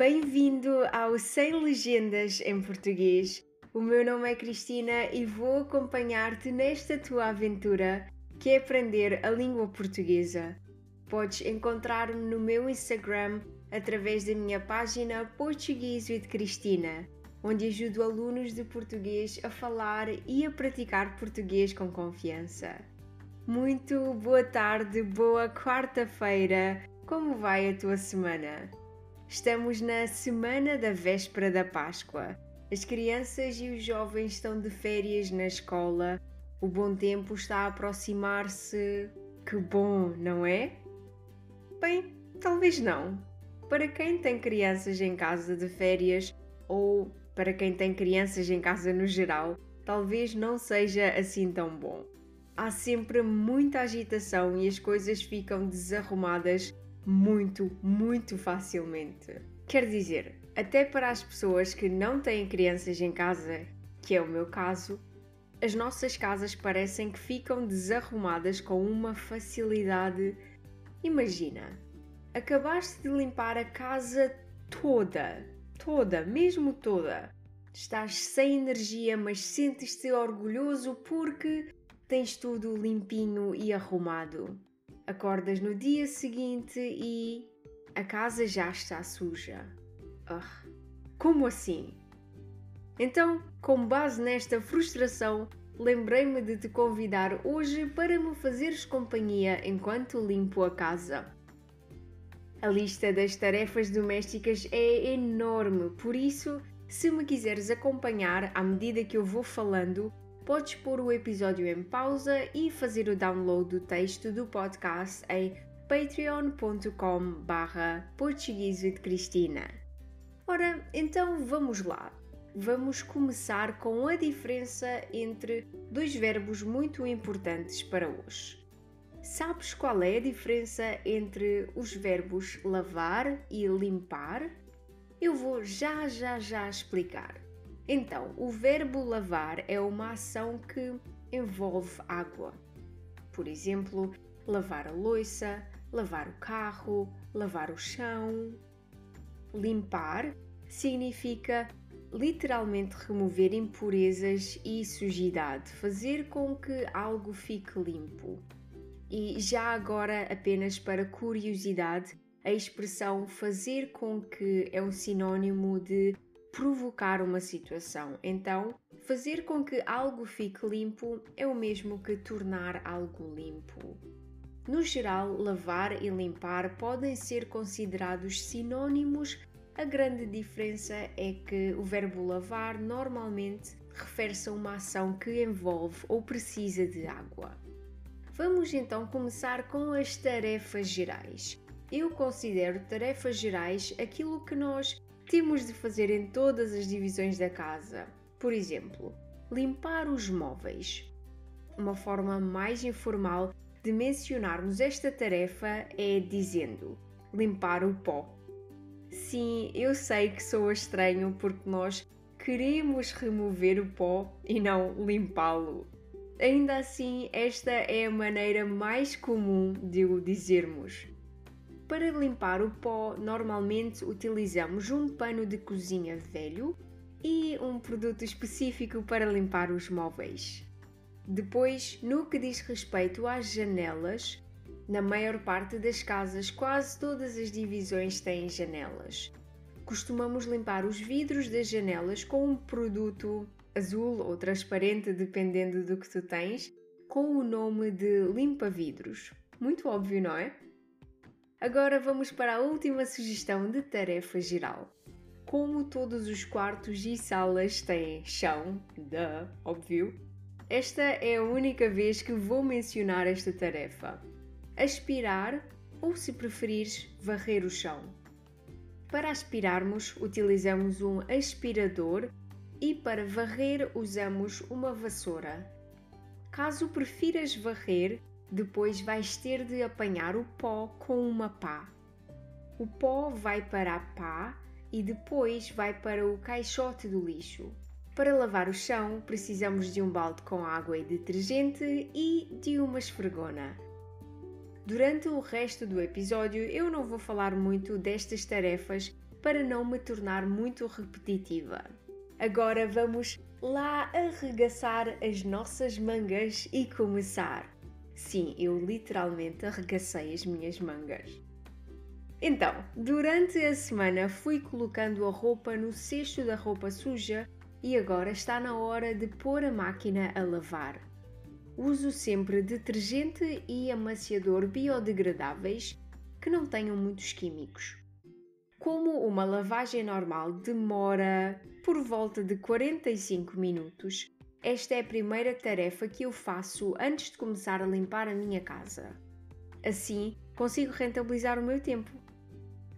Bem-vindo ao Sem Legendas em Português. O meu nome é Cristina e vou acompanhar-te nesta tua aventura que é aprender a língua portuguesa. Podes encontrar-me no meu Instagram através da minha página Português with Cristina, onde ajudo alunos de português a falar e a praticar português com confiança. Muito boa tarde, boa quarta-feira. Como vai a tua semana? Estamos na semana da véspera da Páscoa. As crianças e os jovens estão de férias na escola. O bom tempo está a aproximar-se. Que bom, não é? Bem, talvez não. Para quem tem crianças em casa de férias ou para quem tem crianças em casa no geral, talvez não seja assim tão bom. Há sempre muita agitação e as coisas ficam desarrumadas muito, muito facilmente. Quer dizer, até para as pessoas que não têm crianças em casa, que é o meu caso, as nossas casas parecem que ficam desarrumadas com uma facilidade. Imagina, acabaste de limpar a casa toda, toda, mesmo toda. Estás sem energia, mas sentes-te orgulhoso porque tens tudo limpinho e arrumado. Acordas no dia seguinte e a casa já está suja. Uh, como assim? Então, com base nesta frustração, lembrei-me de te convidar hoje para me fazeres companhia enquanto limpo a casa. A lista das tarefas domésticas é enorme, por isso, se me quiseres acompanhar à medida que eu vou falando, podes pôr o episódio em pausa e fazer o download do texto do podcast em patreon.com barra Cristina. Ora, então vamos lá. Vamos começar com a diferença entre dois verbos muito importantes para hoje. Sabes qual é a diferença entre os verbos lavar e limpar? Eu vou já já já explicar. Então, o verbo lavar é uma ação que envolve água. Por exemplo, lavar a louça, lavar o carro, lavar o chão. Limpar significa literalmente remover impurezas e sujidade, fazer com que algo fique limpo. E já agora, apenas para curiosidade, a expressão fazer com que é um sinônimo de provocar uma situação. Então, fazer com que algo fique limpo é o mesmo que tornar algo limpo. No geral, lavar e limpar podem ser considerados sinônimos. A grande diferença é que o verbo lavar normalmente refere-se a uma ação que envolve ou precisa de água. Vamos então começar com as tarefas gerais. Eu considero tarefas gerais aquilo que nós temos de fazer em todas as divisões da casa. Por exemplo, limpar os móveis. Uma forma mais informal de mencionarmos esta tarefa é dizendo limpar o pó. Sim, eu sei que sou estranho porque nós queremos remover o pó e não limpá-lo. Ainda assim, esta é a maneira mais comum de o dizermos. Para limpar o pó, normalmente utilizamos um pano de cozinha velho e um produto específico para limpar os móveis. Depois, no que diz respeito às janelas, na maior parte das casas, quase todas as divisões têm janelas. Costumamos limpar os vidros das janelas com um produto azul ou transparente, dependendo do que tu tens, com o nome de limpa-vidros. Muito óbvio, não é? Agora vamos para a última sugestão de tarefa geral. Como todos os quartos e salas têm chão, da óbvio, esta é a única vez que vou mencionar esta tarefa. Aspirar ou, se preferires, varrer o chão. Para aspirarmos, utilizamos um aspirador e para varrer usamos uma vassoura. Caso prefiras varrer, depois vais ter de apanhar o pó com uma pá. O pó vai para a pá e depois vai para o caixote do lixo. Para lavar o chão, precisamos de um balde com água e detergente e de uma esfregona. Durante o resto do episódio, eu não vou falar muito destas tarefas, para não me tornar muito repetitiva. Agora vamos lá arregaçar as nossas mangas e começar. Sim, eu literalmente arregacei as minhas mangas. Então, durante a semana fui colocando a roupa no cesto da roupa suja e agora está na hora de pôr a máquina a lavar. Uso sempre detergente e amaciador biodegradáveis que não tenham muitos químicos. Como uma lavagem normal demora por volta de 45 minutos, esta é a primeira tarefa que eu faço antes de começar a limpar a minha casa. Assim, consigo rentabilizar o meu tempo.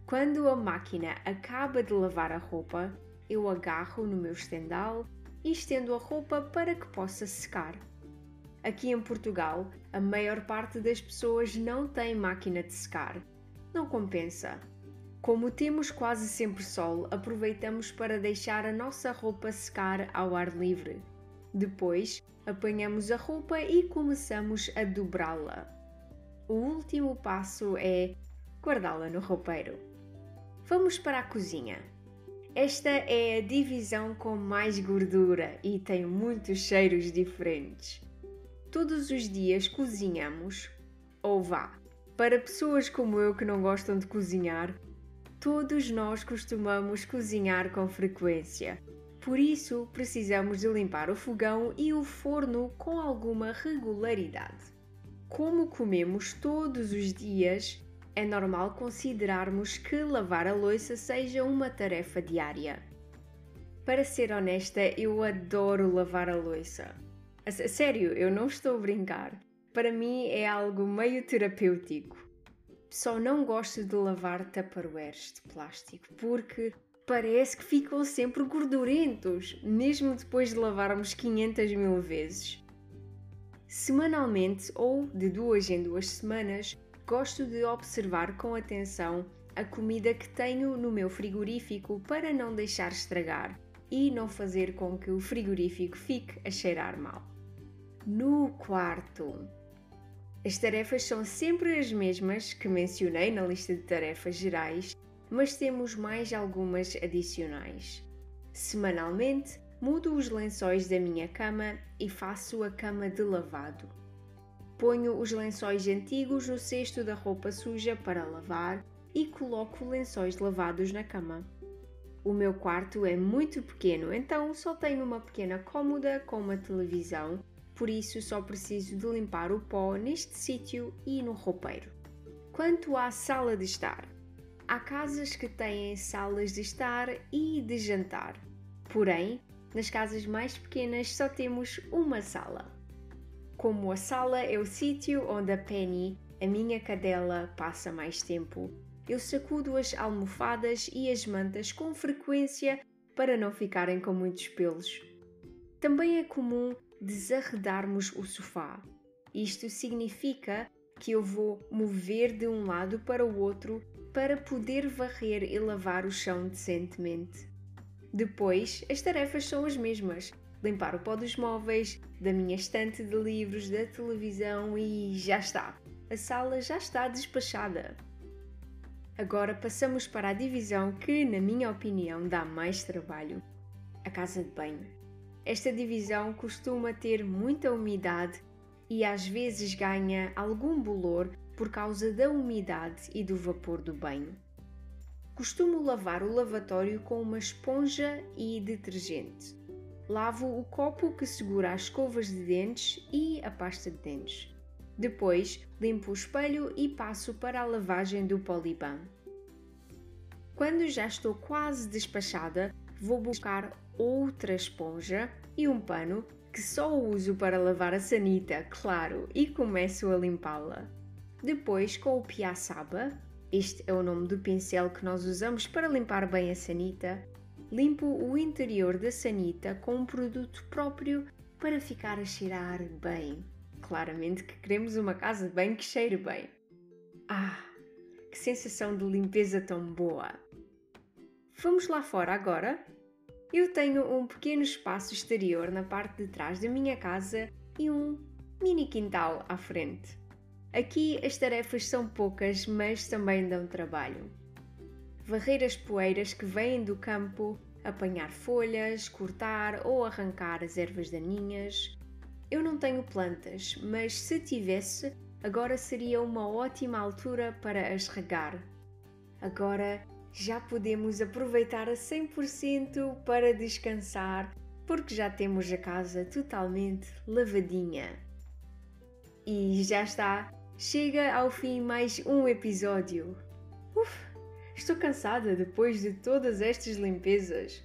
Quando a máquina acaba de lavar a roupa, eu agarro no meu estendal e estendo a roupa para que possa secar. Aqui em Portugal, a maior parte das pessoas não tem máquina de secar. Não compensa. Como temos quase sempre sol, aproveitamos para deixar a nossa roupa secar ao ar livre. Depois, apanhamos a roupa e começamos a dobrá-la. O último passo é guardá-la no roupeiro. Vamos para a cozinha. Esta é a divisão com mais gordura e tem muitos cheiros diferentes. Todos os dias cozinhamos, ou vá, para pessoas como eu que não gostam de cozinhar, Todos nós costumamos cozinhar com frequência, por isso precisamos de limpar o fogão e o forno com alguma regularidade. Como comemos todos os dias, é normal considerarmos que lavar a louça seja uma tarefa diária. Para ser honesta, eu adoro lavar a louça. A sério, eu não estou a brincar. Para mim é algo meio terapêutico. Só não gosto de lavar tupperwares de plástico porque parece que ficam sempre gordurentos, mesmo depois de lavarmos 500 mil vezes. Semanalmente ou de duas em duas semanas, gosto de observar com atenção a comida que tenho no meu frigorífico para não deixar estragar e não fazer com que o frigorífico fique a cheirar mal. No quarto, as tarefas são sempre as mesmas que mencionei na lista de tarefas gerais, mas temos mais algumas adicionais. Semanalmente, mudo os lençóis da minha cama e faço a cama de lavado. Ponho os lençóis antigos no cesto da roupa suja para lavar e coloco lençóis lavados na cama. O meu quarto é muito pequeno, então só tenho uma pequena cômoda com uma televisão por isso só preciso de limpar o pó neste sítio e no roupeiro. Quanto à sala de estar, há casas que têm salas de estar e de jantar, porém, nas casas mais pequenas só temos uma sala. Como a sala é o sítio onde a Penny, a minha cadela, passa mais tempo, eu sacudo as almofadas e as mantas com frequência para não ficarem com muitos pelos. Também é comum desarredarmos o sofá. Isto significa que eu vou mover de um lado para o outro para poder varrer e lavar o chão decentemente. Depois, as tarefas são as mesmas: limpar o pó dos móveis, da minha estante de livros, da televisão e já está. A sala já está despachada. Agora passamos para a divisão que, na minha opinião, dá mais trabalho: a casa de banho. Esta divisão costuma ter muita umidade e às vezes ganha algum bolor por causa da umidade e do vapor do banho. Costumo lavar o lavatório com uma esponja e detergente. Lavo o copo que segura as escovas de dentes e a pasta de dentes. Depois, limpo o espelho e passo para a lavagem do poliban. Quando já estou quase despachada, vou buscar outra esponja e um pano que só uso para lavar a sanita, claro, e começo a limpá-la. Depois, com o piaçaba, este é o nome do pincel que nós usamos para limpar bem a sanita, limpo o interior da sanita com um produto próprio para ficar a cheirar bem. Claramente que queremos uma casa banho que cheire bem. Ah, que sensação de limpeza tão boa! Vamos lá fora agora eu tenho um pequeno espaço exterior na parte de trás da minha casa e um mini quintal à frente. Aqui as tarefas são poucas, mas também dão trabalho. varrer as poeiras que vêm do campo, apanhar folhas, cortar ou arrancar as ervas daninhas. Eu não tenho plantas, mas se tivesse, agora seria uma ótima altura para as regar. Agora já podemos aproveitar a 100% para descansar, porque já temos a casa totalmente lavadinha. E já está, chega ao fim mais um episódio. Uf, estou cansada depois de todas estas limpezas.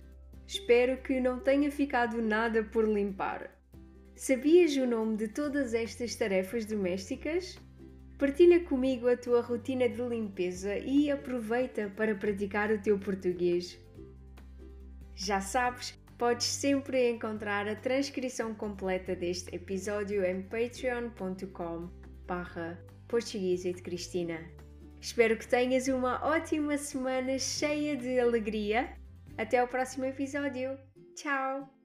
Espero que não tenha ficado nada por limpar. Sabias o nome de todas estas tarefas domésticas? Partilha comigo a tua rotina de limpeza e aproveita para praticar o teu português. Já sabes, podes sempre encontrar a transcrição completa deste episódio em patreon.com barra de Cristina. Espero que tenhas uma ótima semana cheia de alegria. Até o próximo episódio. Tchau!